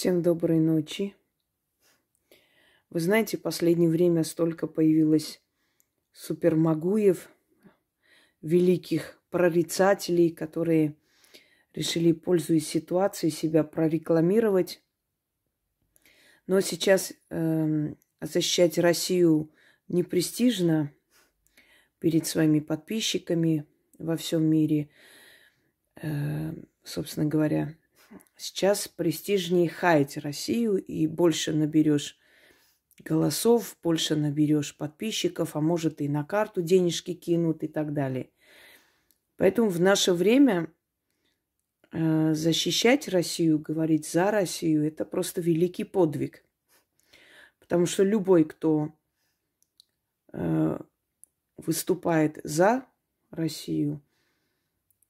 Всем доброй ночи. Вы знаете, в последнее время столько появилось супермагуев, великих прорицателей, которые решили, пользуясь ситуацией, себя прорекламировать. Но сейчас э, защищать Россию не престижно перед своими подписчиками во всем мире. Э, собственно говоря, Сейчас престижнее хаять Россию и больше наберешь голосов, больше наберешь подписчиков, а может и на карту денежки кинут и так далее. Поэтому в наше время э, защищать Россию, говорить за Россию, это просто великий подвиг. Потому что любой, кто э, выступает за Россию,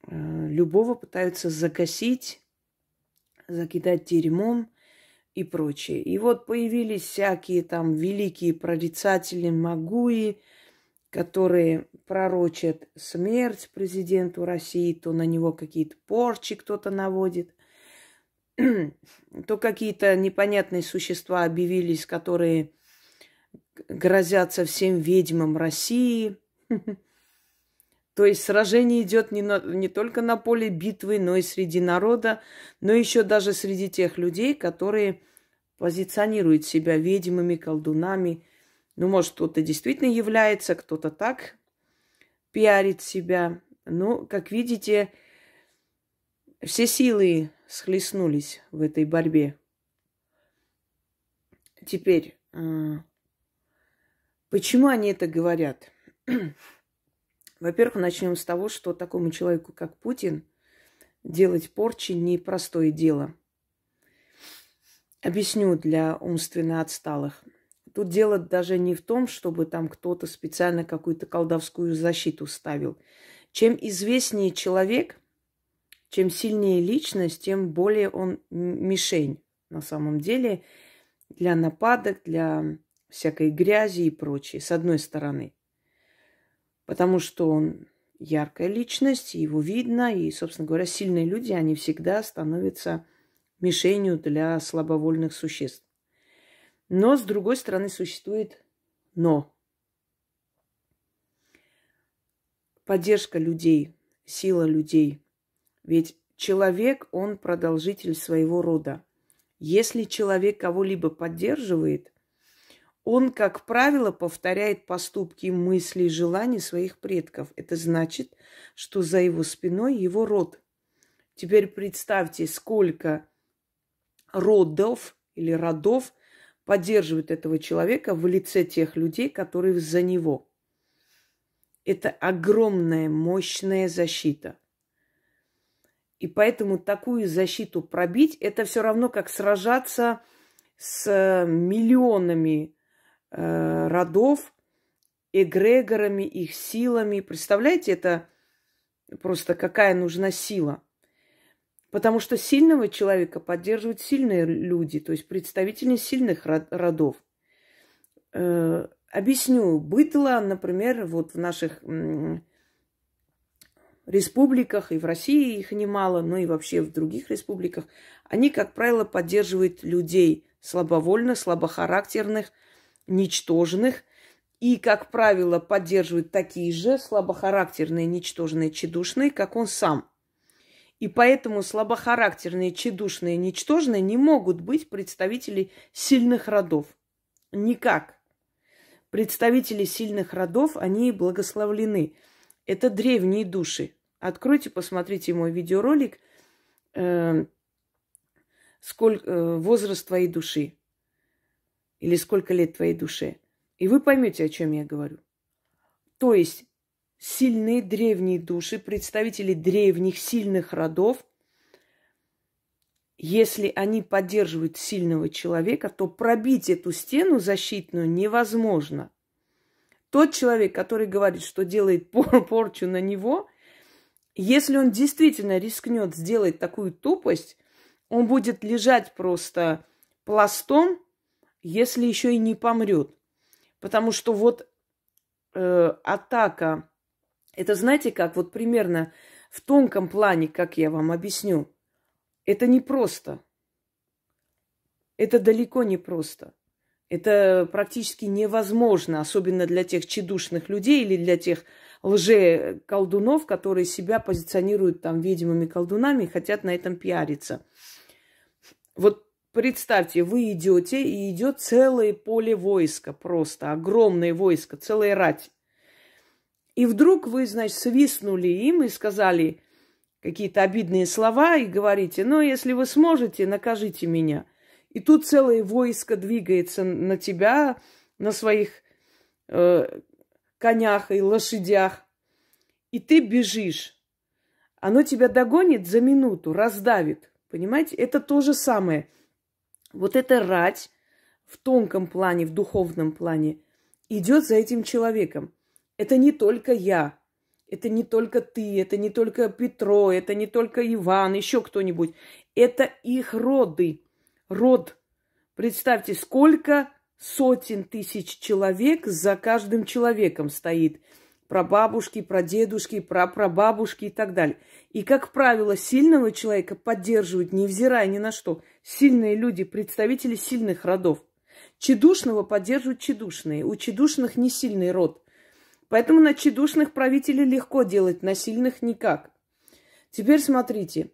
э, любого пытаются загасить закидать дерьмом и прочее. И вот появились всякие там великие прорицатели, магуи, которые пророчат смерть президенту России, то на него какие-то порчи кто-то наводит, то какие-то непонятные существа объявились, которые грозятся всем ведьмам России. То есть сражение идет не, на, не только на поле битвы, но и среди народа, но еще даже среди тех людей, которые позиционируют себя ведьмами, колдунами. Ну, может, кто-то действительно является, кто-то так пиарит себя. Но, как видите, все силы схлестнулись в этой борьбе. Теперь, а, почему они это говорят? Во-первых, начнем с того, что такому человеку, как Путин, делать порчи непростое дело. Объясню для умственно отсталых. Тут дело даже не в том, чтобы там кто-то специально какую-то колдовскую защиту ставил. Чем известнее человек, чем сильнее личность, тем более он мишень на самом деле для нападок, для всякой грязи и прочее, с одной стороны – потому что он яркая личность, его видно, и, собственно говоря, сильные люди, они всегда становятся мишенью для слабовольных существ. Но, с другой стороны, существует но. Поддержка людей, сила людей. Ведь человек, он продолжитель своего рода. Если человек кого-либо поддерживает – он, как правило, повторяет поступки, мысли и желания своих предков. Это значит, что за его спиной его род. Теперь представьте, сколько родов или родов поддерживают этого человека в лице тех людей, которые за него. Это огромная, мощная защита. И поэтому такую защиту пробить, это все равно как сражаться с миллионами э, родов, эгрегорами, их силами. Представляете, это просто какая нужна сила. Потому что сильного человека поддерживают сильные люди, то есть представители сильных родов. Э, объясню. Быдло, например, вот в наших республиках, и в России их немало, но и вообще в других республиках, они, как правило, поддерживают людей слабовольных, слабохарактерных, ничтожных и, как правило, поддерживают такие же слабохарактерные, ничтожные, чедушные, как он сам. И поэтому слабохарактерные, чедушные, ничтожные не могут быть представители сильных родов. Никак. Представители сильных родов, они благословлены. Это древние души. Откройте, посмотрите мой видеоролик э, сколько, э, возраст твоей души или сколько лет твоей душе. И вы поймете, о чем я говорю. То есть сильные древние души, представители древних сильных родов, если они поддерживают сильного человека, то пробить эту стену защитную невозможно. Тот человек, который говорит, что делает порчу на него, если он действительно рискнет сделать такую тупость, он будет лежать просто пластом если еще и не помрет. Потому что вот э, атака, это знаете как, вот примерно в тонком плане, как я вам объясню, это не просто. Это далеко не просто. Это практически невозможно, особенно для тех чедушных людей или для тех лже-колдунов, которые себя позиционируют там ведьмами колдунами и хотят на этом пиариться. Вот представьте, вы идете, и идет целое поле войска, просто огромное войско, целая рать. И вдруг вы, значит, свистнули им и сказали какие-то обидные слова и говорите, ну, если вы сможете, накажите меня. И тут целое войско двигается на тебя, на своих э, конях и лошадях, и ты бежишь. Оно тебя догонит за минуту, раздавит. Понимаете? Это то же самое. Вот эта рать в тонком плане, в духовном плане идет за этим человеком. Это не только я, это не только ты, это не только Петро, это не только Иван, еще кто-нибудь. Это их роды. Род. Представьте, сколько сотен тысяч человек за каждым человеком стоит. Про бабушки, про дедушки, про прабабушки и так далее. И, как правило, сильного человека поддерживают, невзирая ни на что. Сильные люди, представители сильных родов. Чедушного поддерживают чедушные. У чедушных не сильный род. Поэтому на чедушных правителей легко делать, на сильных никак. Теперь смотрите.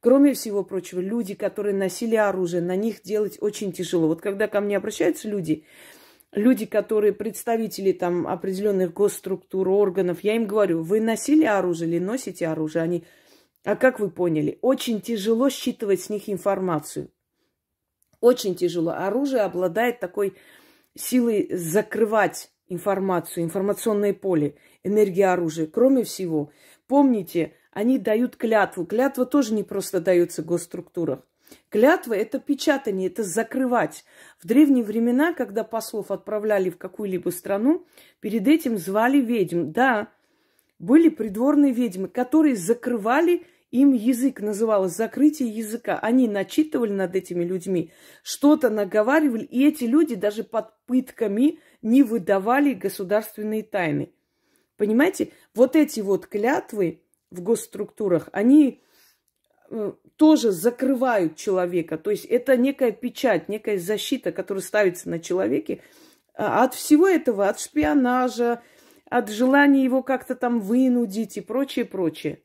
Кроме всего прочего, люди, которые носили оружие, на них делать очень тяжело. Вот когда ко мне обращаются люди, люди, которые представители там определенных госструктур, органов, я им говорю, вы носили оружие или носите оружие? Они, а как вы поняли? Очень тяжело считывать с них информацию. Очень тяжело. Оружие обладает такой силой закрывать информацию, информационное поле, энергия оружия. Кроме всего, помните, они дают клятву. Клятва тоже не просто дается в госструктурах. Клятва – это печатание, это закрывать. В древние времена, когда послов отправляли в какую-либо страну, перед этим звали ведьм. Да, были придворные ведьмы, которые закрывали им язык, называлось закрытие языка. Они начитывали над этими людьми, что-то наговаривали, и эти люди даже под пытками не выдавали государственные тайны. Понимаете, вот эти вот клятвы, в госструктурах, они тоже закрывают человека. То есть это некая печать, некая защита, которая ставится на человеке а, от всего этого, от шпионажа, от желания его как-то там вынудить и прочее, прочее.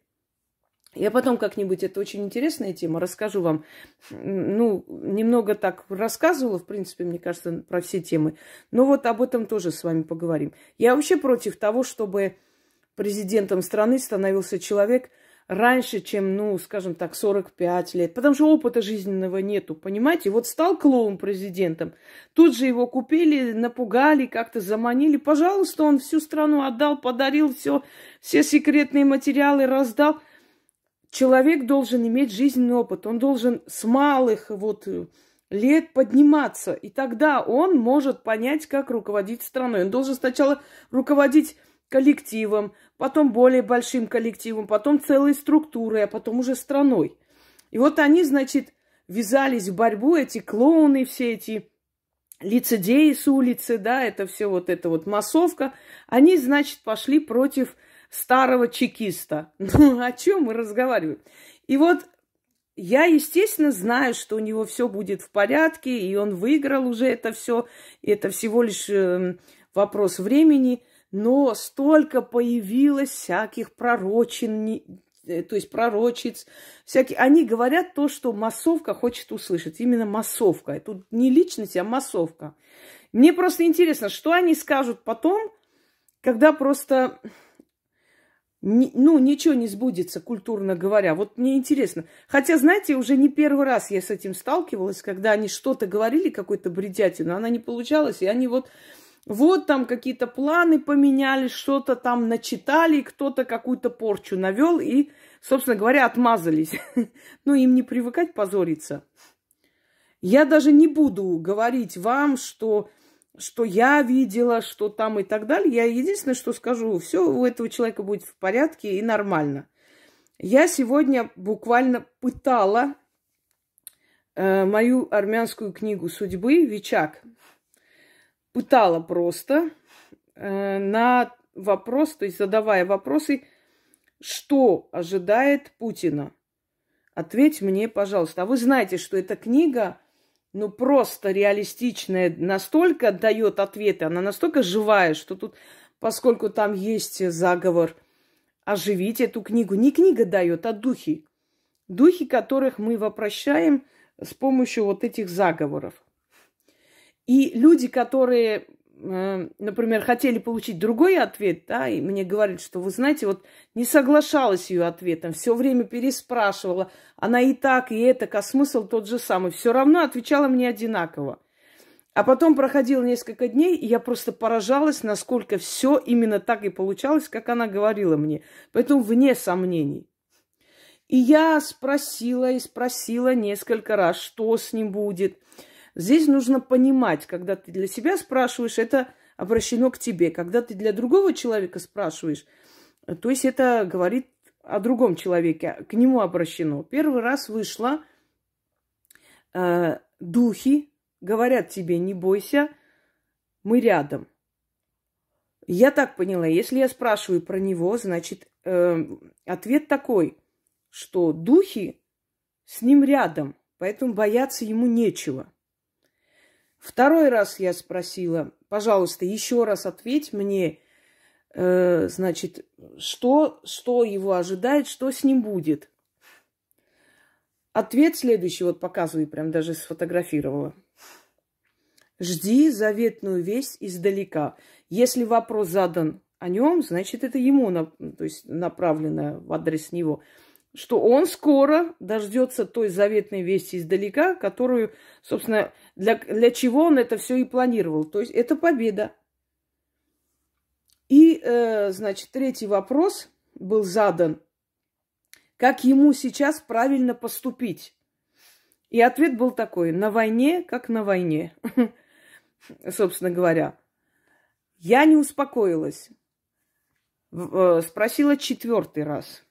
Я потом как-нибудь, это очень интересная тема, расскажу вам. Ну, немного так рассказывала, в принципе, мне кажется, про все темы. Но вот об этом тоже с вами поговорим. Я вообще против того, чтобы президентом страны становился человек раньше, чем, ну, скажем так, 45 лет. Потому что опыта жизненного нету, понимаете? Вот стал клоун президентом, тут же его купили, напугали, как-то заманили. Пожалуйста, он всю страну отдал, подарил все, все секретные материалы раздал. Человек должен иметь жизненный опыт, он должен с малых вот лет подниматься, и тогда он может понять, как руководить страной. Он должен сначала руководить коллективом, потом более большим коллективом, потом целой структурой, а потом уже страной. И вот они, значит, ввязались в борьбу, эти клоуны, все эти лицедеи с улицы, да, это все вот эта вот массовка, они, значит, пошли против старого чекиста. Ну, о чем мы разговариваем? И вот я, естественно, знаю, что у него все будет в порядке, и он выиграл уже это все. Это всего лишь эм, вопрос времени но столько появилось всяких пророчин, э, то есть пророчиц, всякие. Они говорят то, что массовка хочет услышать. Именно массовка. Тут не личность, а массовка. Мне просто интересно, что они скажут потом, когда просто ну, ничего не сбудется, культурно говоря. Вот мне интересно. Хотя, знаете, уже не первый раз я с этим сталкивалась, когда они что-то говорили, какой-то бредятину, она не получалась, и они вот вот там какие-то планы поменяли, что-то там начитали, кто-то какую-то порчу навел и, собственно говоря, отмазались. Ну, им не привыкать позориться. Я даже не буду говорить вам, что, что я видела, что там и так далее. Я единственное, что скажу, все у этого человека будет в порядке и нормально. Я сегодня буквально пытала э, мою армянскую книгу судьбы «Вичак» пытала просто э, на вопрос, то есть задавая вопросы, что ожидает Путина. Ответь мне, пожалуйста. А вы знаете, что эта книга ну просто реалистичная, настолько дает ответы, она настолько живая, что тут, поскольку там есть заговор, оживить эту книгу. Не книга дает, а духи. Духи, которых мы вопрощаем с помощью вот этих заговоров. И люди, которые Э, например, хотели получить другой ответ, да, и мне говорят, что вы знаете, вот не соглашалась ее ответом, все время переспрашивала, она и так, и это, а смысл тот же самый, все равно отвечала мне одинаково. А потом проходило несколько дней, и я просто поражалась, насколько все именно так и получалось, как она говорила мне. Поэтому вне сомнений. И я спросила и спросила несколько раз, что с ним будет – Здесь нужно понимать, когда ты для себя спрашиваешь, это обращено к тебе. Когда ты для другого человека спрашиваешь, то есть это говорит о другом человеке, к нему обращено. Первый раз вышла э, духи, говорят тебе, не бойся, мы рядом. Я так поняла, если я спрашиваю про него, значит, э, ответ такой, что духи с ним рядом, поэтому бояться ему нечего. Второй раз я спросила, пожалуйста, еще раз ответь мне, э, значит, что, что его ожидает, что с ним будет. Ответ следующий, вот показываю, прям даже сфотографировала. Жди заветную весть издалека. Если вопрос задан о нем, значит, это ему, то есть направлено в адрес него что он скоро дождется той заветной вести издалека, которую, собственно, для, для чего он это все и планировал. То есть это победа. И, э, значит, третий вопрос был задан. Как ему сейчас правильно поступить? И ответ был такой. На войне, как на войне. Собственно говоря. Я не успокоилась. Э, спросила четвертый раз.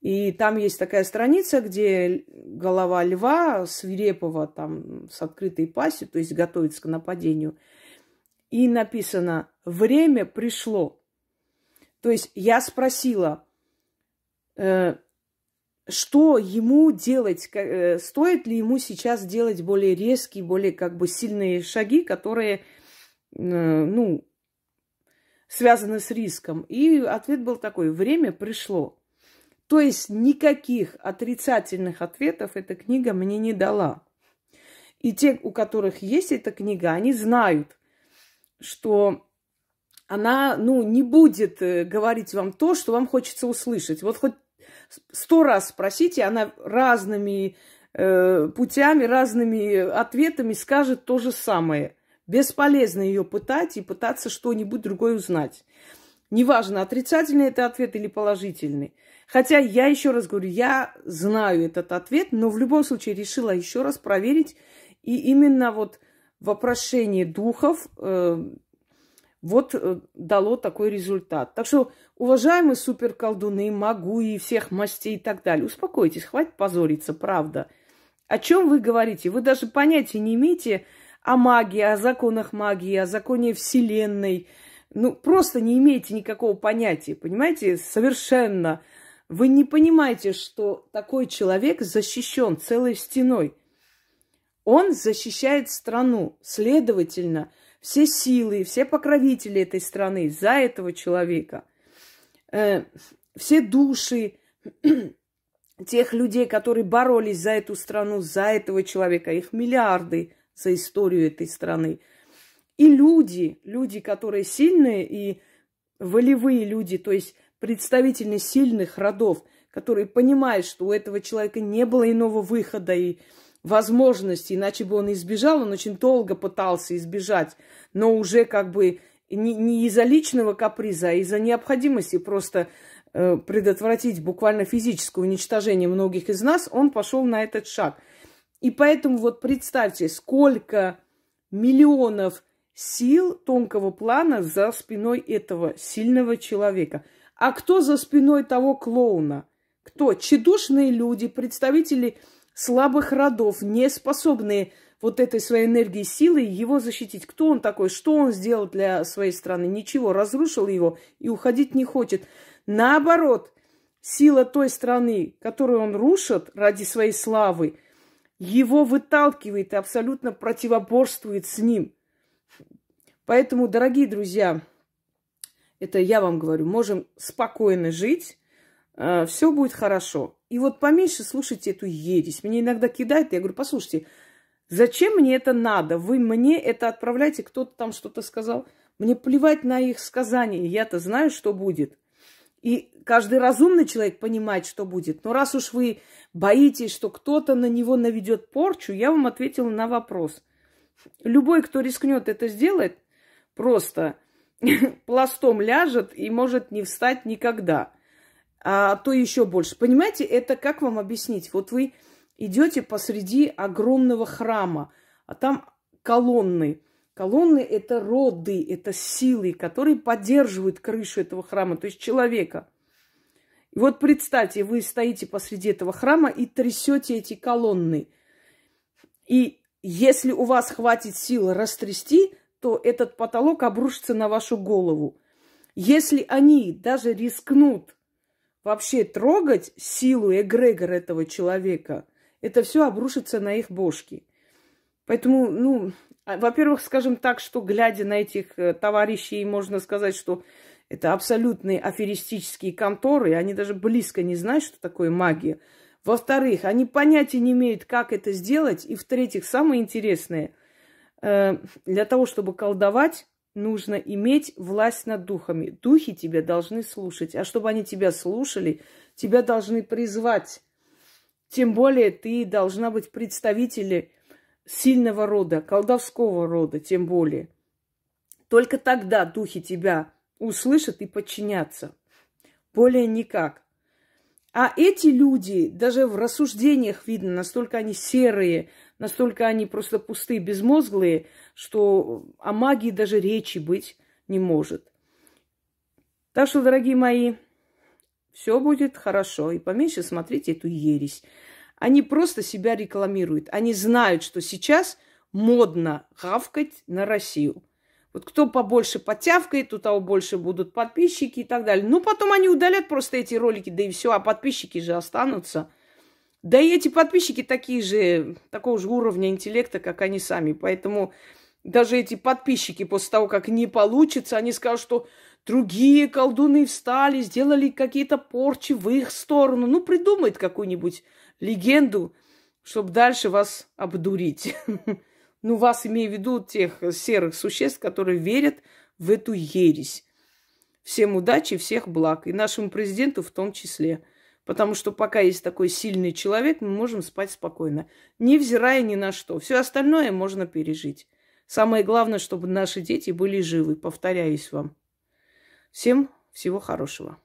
И там есть такая страница, где голова льва свирепого там с открытой пастью, то есть готовится к нападению. И написано «Время пришло». То есть я спросила, э, что ему делать, э, стоит ли ему сейчас делать более резкие, более как бы сильные шаги, которые, э, ну, связаны с риском. И ответ был такой, время пришло. То есть никаких отрицательных ответов эта книга мне не дала. И те, у которых есть эта книга, они знают, что она, ну, не будет э, говорить вам то, что вам хочется услышать. Вот хоть сто раз спросите, она разными э, путями, разными ответами скажет то же самое. Бесполезно ее пытать и пытаться что-нибудь другое узнать. Неважно, отрицательный это ответ или положительный. Хотя я еще раз говорю, я знаю этот ответ, но в любом случае решила еще раз проверить. И именно вот вопрошение духов э, вот э, дало такой результат. Так что, уважаемые суперколдуны, могу и всех мастей и так далее, успокойтесь, хватит позориться, правда. О чем вы говорите? Вы даже понятия не имеете о магии, о законах магии, о законе Вселенной. Ну, просто не имеете никакого понятия, понимаете? Совершенно. Вы не понимаете, что такой человек защищен целой стеной. Он защищает страну. Следовательно, все силы, все покровители этой страны за этого человека. Э, все души тех людей, которые боролись за эту страну, за этого человека, их миллиарды за историю этой страны. И люди, люди, которые сильные и волевые люди, то есть представители сильных родов, которые понимают, что у этого человека не было иного выхода и возможности, иначе бы он избежал, он очень долго пытался избежать, но уже как бы не, не из-за личного каприза, а из-за необходимости просто э, предотвратить буквально физическое уничтожение многих из нас, он пошел на этот шаг. И поэтому вот представьте, сколько миллионов сил тонкого плана за спиной этого сильного человека – а кто за спиной того клоуна? Кто? Чедушные люди, представители слабых родов, не способные вот этой своей энергией, силой его защитить. Кто он такой? Что он сделал для своей страны? Ничего, разрушил его и уходить не хочет. Наоборот, сила той страны, которую он рушит ради своей славы, его выталкивает и абсолютно противоборствует с ним. Поэтому, дорогие друзья, это я вам говорю, можем спокойно жить, э, все будет хорошо. И вот поменьше слушайте эту ересь. Мне иногда кидает, я говорю, послушайте, зачем мне это надо? Вы мне это отправляете, кто-то там что-то сказал. Мне плевать на их сказания, я-то знаю, что будет. И каждый разумный человек понимает, что будет. Но раз уж вы боитесь, что кто-то на него наведет порчу, я вам ответила на вопрос. Любой, кто рискнет это сделать, просто пластом ляжет и может не встать никогда. А то еще больше. Понимаете, это как вам объяснить? Вот вы идете посреди огромного храма, а там колонны. Колонны – это роды, это силы, которые поддерживают крышу этого храма, то есть человека. И вот представьте, вы стоите посреди этого храма и трясете эти колонны. И если у вас хватит сил растрясти, то этот потолок обрушится на вашу голову. Если они даже рискнут вообще трогать силу эгрегор этого человека, это все обрушится на их бошки. Поэтому, ну, а, во-первых, скажем так, что глядя на этих э, товарищей, можно сказать, что это абсолютные аферистические конторы, они даже близко не знают, что такое магия. Во-вторых, они понятия не имеют, как это сделать. И в-третьих, самое интересное, для того, чтобы колдовать, нужно иметь власть над духами. Духи тебя должны слушать. А чтобы они тебя слушали, тебя должны призвать. Тем более ты должна быть представителем сильного рода, колдовского рода, тем более. Только тогда духи тебя услышат и подчинятся. Более никак. А эти люди, даже в рассуждениях видно, настолько они серые, настолько они просто пустые, безмозглые, что о магии даже речи быть не может. Так что, дорогие мои, все будет хорошо. И поменьше смотрите эту ересь. Они просто себя рекламируют. Они знают, что сейчас модно гавкать на Россию. Вот кто побольше потявкает, у того больше будут подписчики и так далее. Ну, потом они удалят просто эти ролики, да и все, а подписчики же останутся. Да и эти подписчики такие же, такого же уровня интеллекта, как они сами. Поэтому даже эти подписчики после того, как не получится, они скажут, что другие колдуны встали, сделали какие-то порчи в их сторону. Ну, придумает какую-нибудь легенду, чтобы дальше вас обдурить. Ну, вас имею в виду тех серых существ, которые верят в эту ересь. Всем удачи, всех благ. И нашему президенту в том числе. Потому что пока есть такой сильный человек, мы можем спать спокойно, невзирая ни на что. Все остальное можно пережить. Самое главное, чтобы наши дети были живы. Повторяюсь вам. Всем всего хорошего.